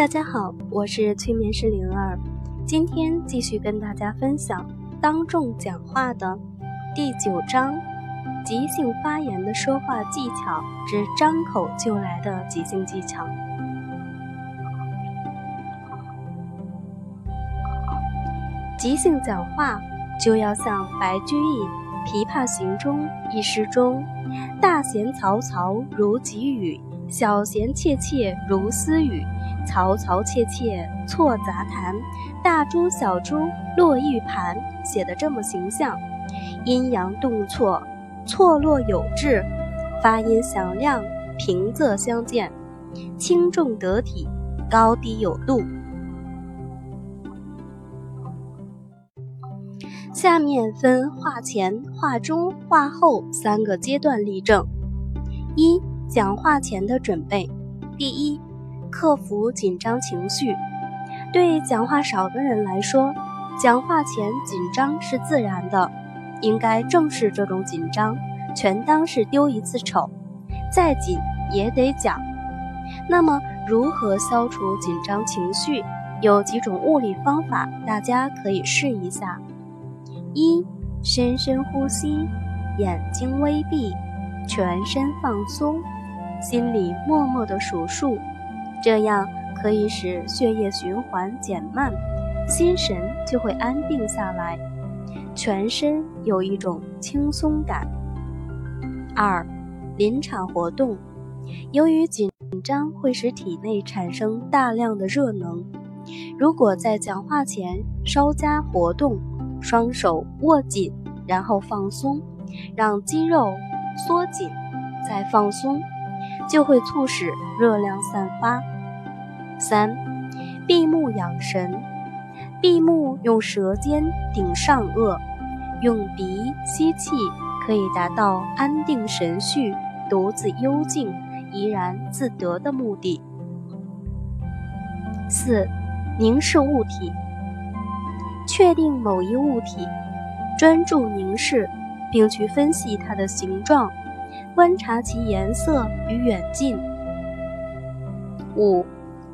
大家好，我是催眠师灵儿，今天继续跟大家分享当众讲话的第九章：即兴发言的说话技巧之张口就来的即兴技巧。即兴讲话就要像白居易《琵琶行》中一诗中：“大弦嘈嘈如急雨，小弦切切如私语。嘈嘈切切错杂弹，大珠小珠落玉盘。”写的这么形象，阴阳顿挫，错落有致，发音响亮，平仄相间，轻重得体，高低有度。下面分话前、话中、话后三个阶段例证。一、讲话前的准备。第一，克服紧张情绪。对讲话少的人来说，讲话前紧张是自然的，应该正视这种紧张，全当是丢一次丑，再紧也得讲。那么，如何消除紧张情绪？有几种物理方法，大家可以试一下。一，深深呼吸，眼睛微闭，全身放松，心里默默的数数，这样可以使血液循环减慢，心神就会安定下来，全身有一种轻松感。二，临场活动，由于紧张会使体内产生大量的热能，如果在讲话前稍加活动。双手握紧，然后放松，让肌肉缩紧，再放松，就会促使热量散发。三，闭目养神。闭目用舌尖顶上颚，用鼻吸气，可以达到安定神绪、独自幽静、怡然自得的目的。四，凝视物体。确定某一物体，专注凝视，并去分析它的形状，观察其颜色与远近。五，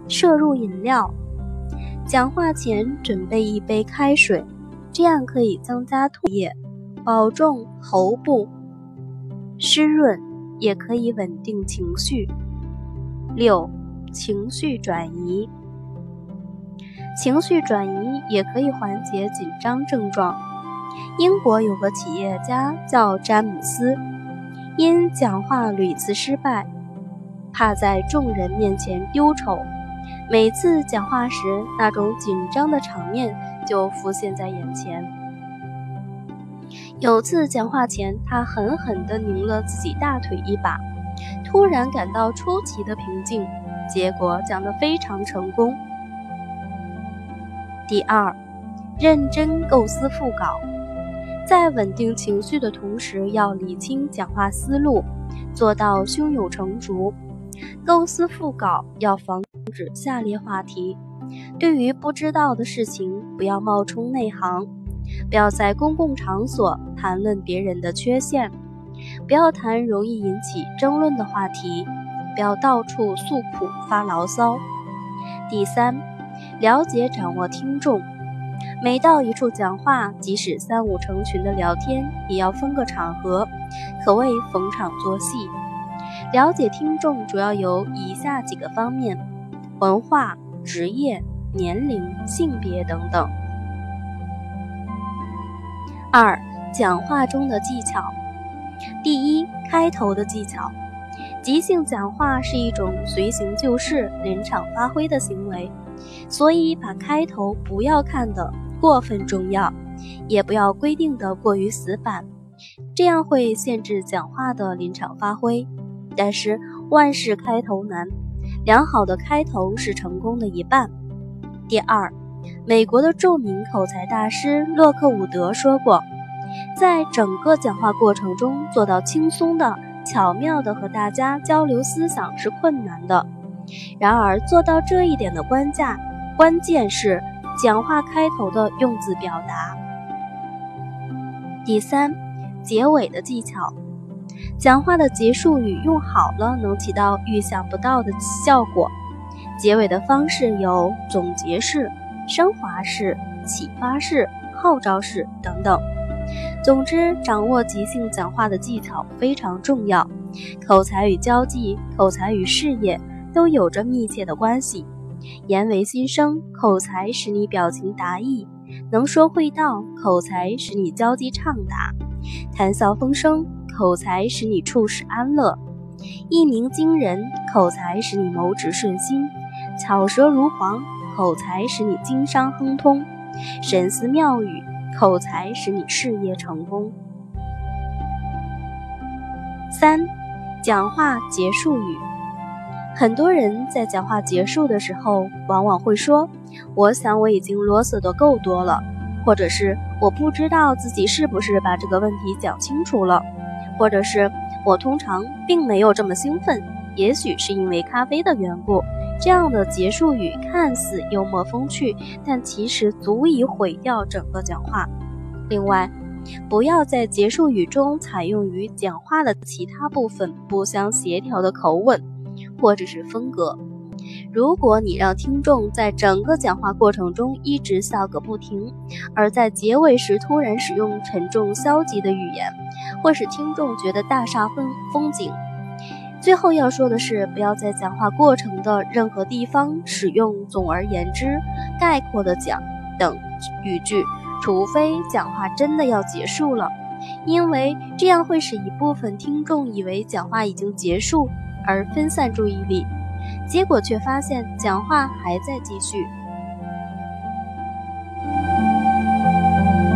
摄入饮料。讲话前准备一杯开水，这样可以增加唾液，保重喉部湿润，也可以稳定情绪。六，情绪转移。情绪转移也可以缓解紧张症状。英国有个企业家叫詹姆斯，因讲话屡次失败，怕在众人面前丢丑，每次讲话时那种紧张的场面就浮现在眼前。有次讲话前，他狠狠地拧了自己大腿一把，突然感到出奇的平静，结果讲得非常成功。第二，认真构思副稿，在稳定情绪的同时，要理清讲话思路，做到胸有成竹。构思副稿要防止下列话题：对于不知道的事情，不要冒充内行；不要在公共场所谈论别人的缺陷；不要谈容易引起争论的话题；不要到处诉苦发牢骚。第三。了解掌握听众，每到一处讲话，即使三五成群的聊天，也要分个场合，可谓逢场作戏。了解听众主要有以下几个方面：文化、职业、年龄、性别等等。二、讲话中的技巧。第一，开头的技巧。即兴讲话是一种随行就市、临场发挥的行为。所以，把开头不要看得过分重要，也不要规定的过于死板，这样会限制讲话的临场发挥。但是万事开头难，良好的开头是成功的一半。第二，美国的著名口才大师洛克伍德说过，在整个讲话过程中做到轻松的、巧妙的和大家交流思想是困难的。然而，做到这一点的关键，关键是讲话开头的用字表达。第三，结尾的技巧，讲话的结束语用好了，能起到预想不到的效果。结尾的方式有总结式、升华式、启发式、号召式等等。总之，掌握即兴讲话的技巧非常重要。口才与交际、口才与事业都有着密切的关系。言为心声，口才使你表情达意，能说会道；口才使你交际畅达，谈笑风生；口才使你处事安乐，一鸣惊人；口才使你谋职顺心，巧舌如簧；口才使你经商亨通，神思妙语；口才使你事业成功。三，讲话结束语。很多人在讲话结束的时候，往往会说：“我想我已经啰嗦的够多了，或者是我不知道自己是不是把这个问题讲清楚了，或者是我通常并没有这么兴奋，也许是因为咖啡的缘故。”这样的结束语看似幽默风趣，但其实足以毁掉整个讲话。另外，不要在结束语中采用与讲话的其他部分不相协调的口吻。或者是风格。如果你让听众在整个讲话过程中一直笑个不停，而在结尾时突然使用沉重消极的语言，会使听众觉得大煞风风景。最后要说的是，不要在讲话过程的任何地方使用“总而言之”“概括的讲”等语句，除非讲话真的要结束了，因为这样会使一部分听众以为讲话已经结束。而分散注意力，结果却发现讲话还在继续。